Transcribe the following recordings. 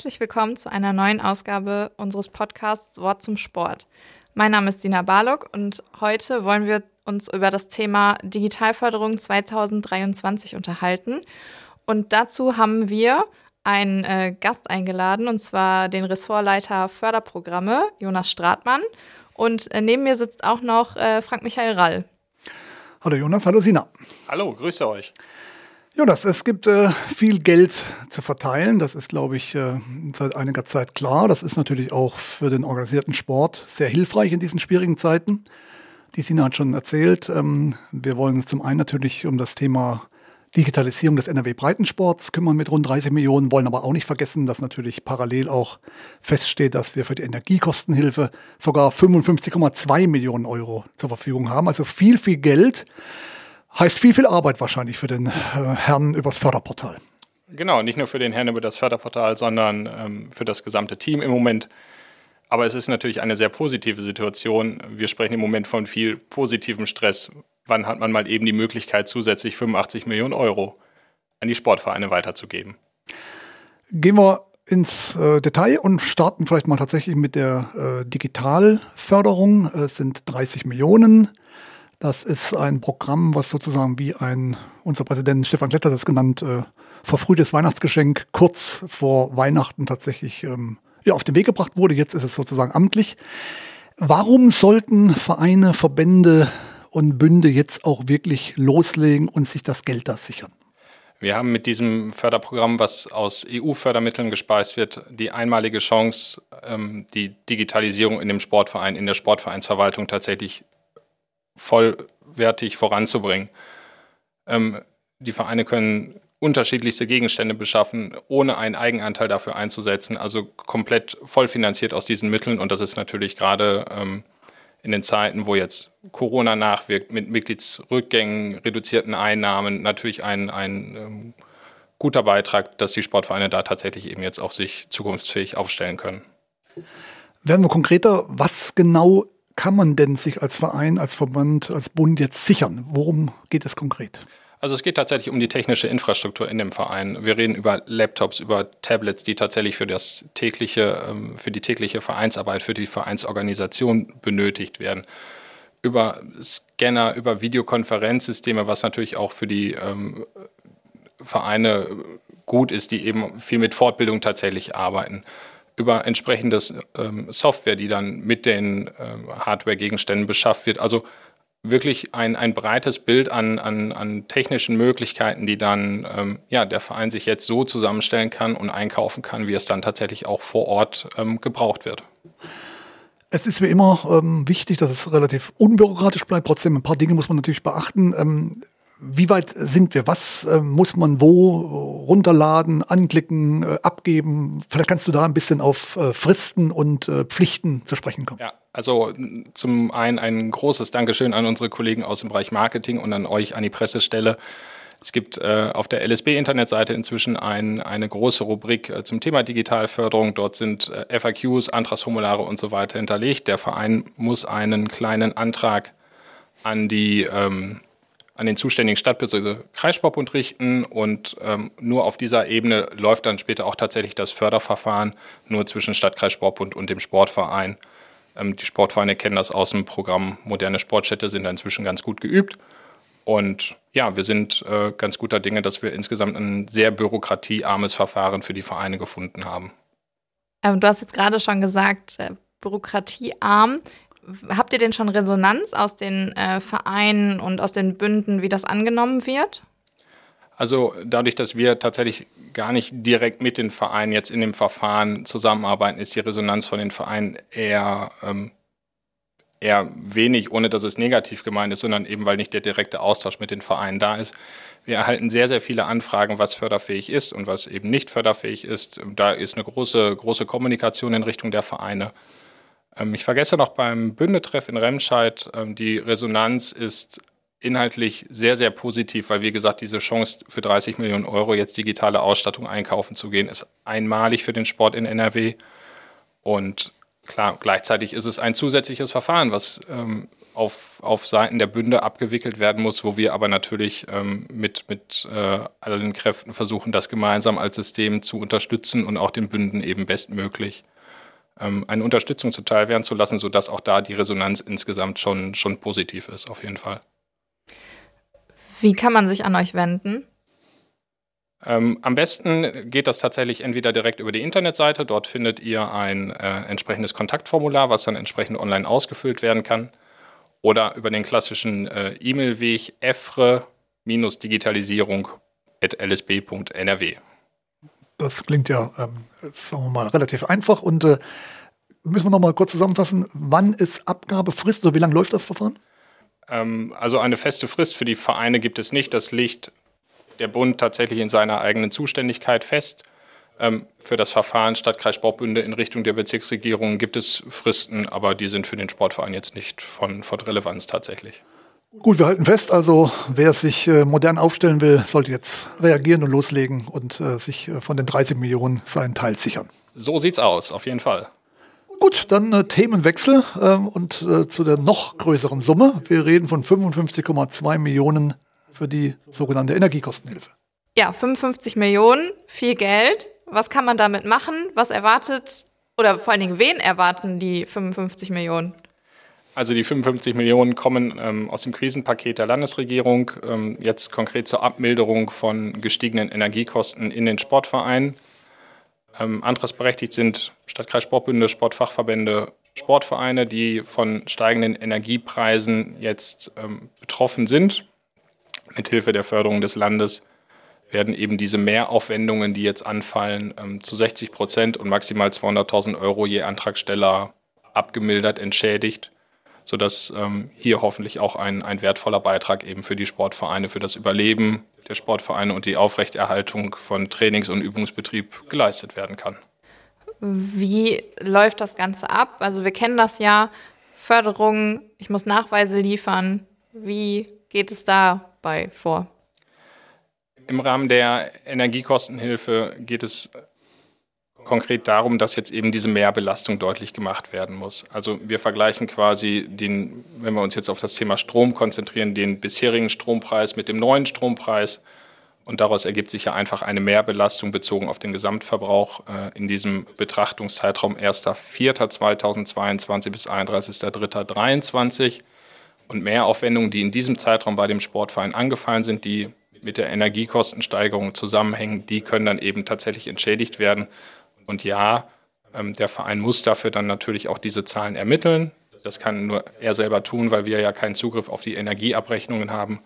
Herzlich willkommen zu einer neuen Ausgabe unseres Podcasts Wort zum Sport. Mein Name ist Dina Barlock und heute wollen wir uns über das Thema Digitalförderung 2023 unterhalten. Und dazu haben wir einen äh, Gast eingeladen, und zwar den Ressortleiter Förderprogramme, Jonas Stratmann. Und äh, neben mir sitzt auch noch äh, Frank-Michael Rall. Hallo Jonas, hallo Sina. Hallo, grüße euch. Jonas, es gibt äh, viel Geld zu verteilen. Das ist, glaube ich, äh, seit einiger Zeit klar. Das ist natürlich auch für den organisierten Sport sehr hilfreich in diesen schwierigen Zeiten. Die Sina hat schon erzählt. Ähm, wir wollen uns zum einen natürlich um das Thema Digitalisierung des NRW-Breitensports kümmern mit rund 30 Millionen, wollen aber auch nicht vergessen, dass natürlich parallel auch feststeht, dass wir für die Energiekostenhilfe sogar 55,2 Millionen Euro zur Verfügung haben. Also viel, viel Geld. Heißt viel, viel Arbeit wahrscheinlich für den äh, Herrn übers Förderportal. Genau, nicht nur für den Herrn über das Förderportal, sondern ähm, für das gesamte Team im Moment. Aber es ist natürlich eine sehr positive Situation. Wir sprechen im Moment von viel positivem Stress. Wann hat man mal eben die Möglichkeit, zusätzlich 85 Millionen Euro an die Sportvereine weiterzugeben? Gehen wir ins äh, Detail und starten vielleicht mal tatsächlich mit der äh, Digitalförderung. Es sind 30 Millionen. Das ist ein Programm, was sozusagen wie ein, unser Präsident Stefan Kletter das genannt, äh, verfrühtes Weihnachtsgeschenk kurz vor Weihnachten tatsächlich ähm, ja, auf den Weg gebracht wurde. Jetzt ist es sozusagen amtlich. Warum sollten Vereine, Verbände und Bünde jetzt auch wirklich loslegen und sich das Geld da sichern? Wir haben mit diesem Förderprogramm, was aus EU-Fördermitteln gespeist wird, die einmalige Chance, ähm, die Digitalisierung in dem Sportverein, in der Sportvereinsverwaltung tatsächlich vollwertig voranzubringen. Ähm, die Vereine können unterschiedlichste Gegenstände beschaffen, ohne einen Eigenanteil dafür einzusetzen, also komplett vollfinanziert aus diesen Mitteln. Und das ist natürlich gerade ähm, in den Zeiten, wo jetzt Corona nachwirkt, mit Mitgliedsrückgängen, reduzierten Einnahmen, natürlich ein, ein ähm, guter Beitrag, dass die Sportvereine da tatsächlich eben jetzt auch sich zukunftsfähig aufstellen können. Werden wir konkreter, was genau kann man denn sich als Verein, als Verband, als Bund jetzt sichern? Worum geht es konkret? Also es geht tatsächlich um die technische Infrastruktur in dem Verein. Wir reden über Laptops, über Tablets, die tatsächlich für das tägliche, ähm, für die tägliche Vereinsarbeit, für die Vereinsorganisation benötigt werden. Über Scanner, über Videokonferenzsysteme, was natürlich auch für die ähm, Vereine gut ist, die eben viel mit Fortbildung tatsächlich arbeiten über entsprechendes ähm, Software, die dann mit den ähm, Hardware-Gegenständen beschafft wird. Also wirklich ein, ein breites Bild an, an, an technischen Möglichkeiten, die dann ähm, ja, der Verein sich jetzt so zusammenstellen kann und einkaufen kann, wie es dann tatsächlich auch vor Ort ähm, gebraucht wird. Es ist wie immer ähm, wichtig, dass es relativ unbürokratisch bleibt. Trotzdem, ein paar Dinge muss man natürlich beachten. Wie weit sind wir? Was äh, muss man wo runterladen, anklicken, äh, abgeben? Vielleicht kannst du da ein bisschen auf äh, Fristen und äh, Pflichten zu sprechen kommen. Ja, also zum einen ein großes Dankeschön an unsere Kollegen aus dem Bereich Marketing und an euch, an die Pressestelle. Es gibt äh, auf der LSB-Internetseite inzwischen ein, eine große Rubrik äh, zum Thema Digitalförderung. Dort sind FAQs, Antragsformulare und so weiter hinterlegt. Der Verein muss einen kleinen Antrag an die ähm, an den zuständigen Stadtbezirk Kreissportbund richten und ähm, nur auf dieser Ebene läuft dann später auch tatsächlich das Förderverfahren nur zwischen Stadtkreissportbund und dem Sportverein. Ähm, die Sportvereine kennen das aus dem Programm Moderne Sportstätte, sind da inzwischen ganz gut geübt. Und ja, wir sind äh, ganz guter Dinge, dass wir insgesamt ein sehr bürokratiearmes Verfahren für die Vereine gefunden haben. Ähm, du hast jetzt gerade schon gesagt, äh, bürokratiearm habt ihr denn schon Resonanz aus den äh, Vereinen und aus den Bünden, wie das angenommen wird? Also dadurch, dass wir tatsächlich gar nicht direkt mit den Vereinen jetzt in dem Verfahren zusammenarbeiten, ist die Resonanz von den Vereinen eher, ähm, eher wenig, ohne dass es negativ gemeint ist, sondern eben weil nicht der direkte Austausch mit den Vereinen da ist. Wir erhalten sehr, sehr viele Anfragen, was förderfähig ist und was eben nicht förderfähig ist. Da ist eine große, große Kommunikation in Richtung der Vereine. Ähm, ich vergesse noch beim Bündetreff in Remscheid, ähm, die Resonanz ist inhaltlich sehr, sehr positiv, weil wie gesagt, diese Chance für 30 Millionen Euro jetzt digitale Ausstattung einkaufen zu gehen, ist einmalig für den Sport in NRW. Und klar, gleichzeitig ist es ein zusätzliches Verfahren, was ähm, auf, auf Seiten der Bünde abgewickelt werden muss, wo wir aber natürlich ähm, mit, mit äh, allen Kräften versuchen, das gemeinsam als System zu unterstützen und auch den Bünden eben bestmöglich eine Unterstützung zuteil werden zu lassen, sodass auch da die Resonanz insgesamt schon, schon positiv ist, auf jeden Fall. Wie kann man sich an euch wenden? Ähm, am besten geht das tatsächlich entweder direkt über die Internetseite. Dort findet ihr ein äh, entsprechendes Kontaktformular, was dann entsprechend online ausgefüllt werden kann. Oder über den klassischen äh, E-Mail-Weg efre-digitalisierung.lsb.nrw. Das klingt ja, ähm, sagen wir mal, relativ einfach. Und äh, müssen wir noch mal kurz zusammenfassen, wann ist Abgabefrist oder wie lange läuft das Verfahren? Ähm, also eine feste Frist für die Vereine gibt es nicht. Das liegt der Bund tatsächlich in seiner eigenen Zuständigkeit fest. Ähm, für das Verfahren Stadtkreis-Sportbünde in Richtung der Bezirksregierung gibt es Fristen, aber die sind für den Sportverein jetzt nicht von, von Relevanz tatsächlich. Gut, wir halten fest, also wer sich äh, modern aufstellen will, sollte jetzt reagieren und loslegen und äh, sich äh, von den 30 Millionen seinen Teil sichern. So sieht's aus, auf jeden Fall. Gut, dann äh, Themenwechsel ähm, und äh, zu der noch größeren Summe. Wir reden von 55,2 Millionen für die sogenannte Energiekostenhilfe. Ja, 55 Millionen, viel Geld. Was kann man damit machen? Was erwartet oder vor allen Dingen wen erwarten die 55 Millionen? Also die 55 Millionen kommen ähm, aus dem Krisenpaket der Landesregierung, ähm, jetzt konkret zur Abmilderung von gestiegenen Energiekosten in den Sportvereinen. Ähm, antragsberechtigt sind Stadtkreis Sportbünde, Sportfachverbände, Sportvereine, die von steigenden Energiepreisen jetzt ähm, betroffen sind. Mithilfe der Förderung des Landes werden eben diese Mehraufwendungen, die jetzt anfallen, ähm, zu 60 Prozent und maximal 200.000 Euro je Antragsteller abgemildert, entschädigt, sodass ähm, hier hoffentlich auch ein, ein wertvoller Beitrag eben für die Sportvereine, für das Überleben der Sportvereine und die Aufrechterhaltung von Trainings- und Übungsbetrieb geleistet werden kann. Wie läuft das Ganze ab? Also wir kennen das ja, Förderung, ich muss Nachweise liefern. Wie geht es dabei vor? Im Rahmen der Energiekostenhilfe geht es konkret darum, dass jetzt eben diese Mehrbelastung deutlich gemacht werden muss. Also wir vergleichen quasi den, wenn wir uns jetzt auf das Thema Strom konzentrieren, den bisherigen Strompreis mit dem neuen Strompreis. Und daraus ergibt sich ja einfach eine Mehrbelastung bezogen auf den Gesamtverbrauch äh, in diesem Betrachtungszeitraum 1.4.2022 bis 31.3.2023 und Mehraufwendungen, die in diesem Zeitraum bei dem Sportverein angefallen sind, die mit der Energiekostensteigerung zusammenhängen, die können dann eben tatsächlich entschädigt werden. Und ja, ähm, der Verein muss dafür dann natürlich auch diese Zahlen ermitteln. Das kann nur er selber tun, weil wir ja keinen Zugriff auf die Energieabrechnungen haben.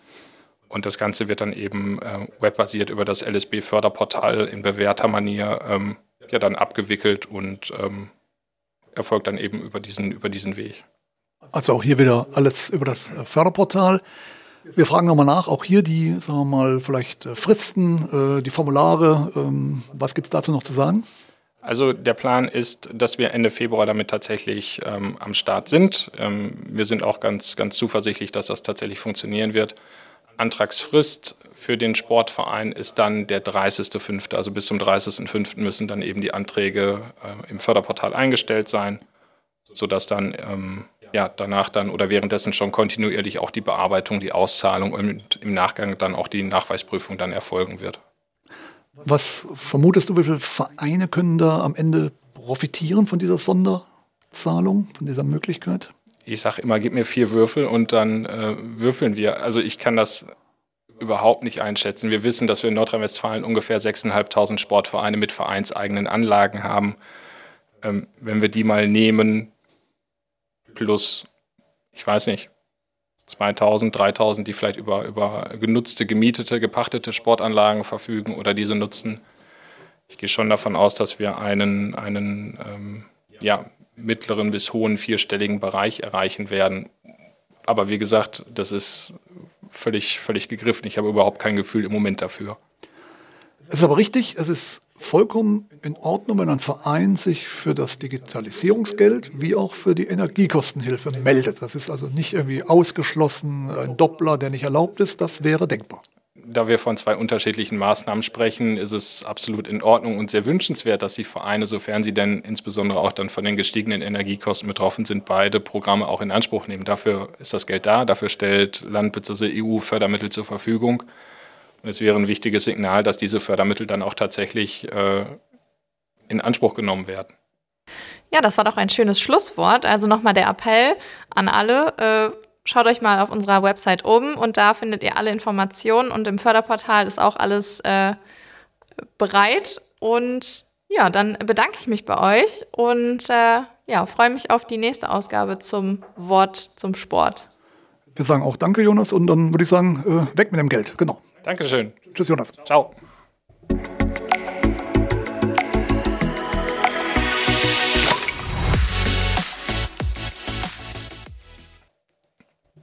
Und das Ganze wird dann eben äh, webbasiert über das LSB-Förderportal in bewährter Manier ähm, ja dann abgewickelt und ähm, erfolgt dann eben über diesen, über diesen Weg. Also auch hier wieder alles über das äh, Förderportal. Wir fragen nochmal nach, auch hier die, sagen wir mal, vielleicht äh, Fristen, äh, die Formulare. Ähm, was gibt es dazu noch zu sagen? Also der Plan ist, dass wir Ende Februar damit tatsächlich ähm, am Start sind. Ähm, wir sind auch ganz, ganz zuversichtlich, dass das tatsächlich funktionieren wird. Antragsfrist für den Sportverein ist dann der 30.05. Also bis zum 30.05. müssen dann eben die Anträge äh, im Förderportal eingestellt sein, sodass dann ähm, ja, danach dann oder währenddessen schon kontinuierlich auch die Bearbeitung, die Auszahlung und im Nachgang dann auch die Nachweisprüfung dann erfolgen wird. Was vermutest du, wie viele Vereine können da am Ende profitieren von dieser Sonderzahlung, von dieser Möglichkeit? Ich sage immer, gib mir vier Würfel und dann äh, würfeln wir. Also ich kann das überhaupt nicht einschätzen. Wir wissen, dass wir in Nordrhein-Westfalen ungefähr 6.500 Sportvereine mit vereinseigenen Anlagen haben. Ähm, wenn wir die mal nehmen, plus, ich weiß nicht, 2000, 3000, die vielleicht über, über genutzte, gemietete, gepachtete Sportanlagen verfügen oder diese nutzen. Ich gehe schon davon aus, dass wir einen, einen ähm, ja, mittleren bis hohen vierstelligen Bereich erreichen werden. Aber wie gesagt, das ist völlig, völlig gegriffen. Ich habe überhaupt kein Gefühl im Moment dafür. Es ist aber richtig, es ist vollkommen in Ordnung, wenn ein Verein sich für das Digitalisierungsgeld wie auch für die Energiekostenhilfe meldet. Das ist also nicht irgendwie ausgeschlossen, ein Doppler, der nicht erlaubt ist. Das wäre denkbar. da wir von zwei unterschiedlichen Maßnahmen sprechen, ist es absolut in Ordnung und sehr wünschenswert, dass die Vereine, sofern sie denn insbesondere auch dann von den gestiegenen Energiekosten betroffen sind, beide Programme auch in Anspruch nehmen. Dafür ist das Geld da, dafür stellt Land bzw. EU Fördermittel zur Verfügung. Es wäre ein wichtiges Signal, dass diese Fördermittel dann auch tatsächlich äh, in Anspruch genommen werden. Ja, das war doch ein schönes Schlusswort. Also nochmal der Appell an alle. Äh, schaut euch mal auf unserer Website um und da findet ihr alle Informationen und im Förderportal ist auch alles äh, bereit. Und ja, dann bedanke ich mich bei euch und äh, ja, freue mich auf die nächste Ausgabe zum Wort zum Sport. Wir sagen auch Danke, Jonas, und dann würde ich sagen, äh, weg mit dem Geld. Genau. Dankeschön. Tschüss, Jonas. Ciao.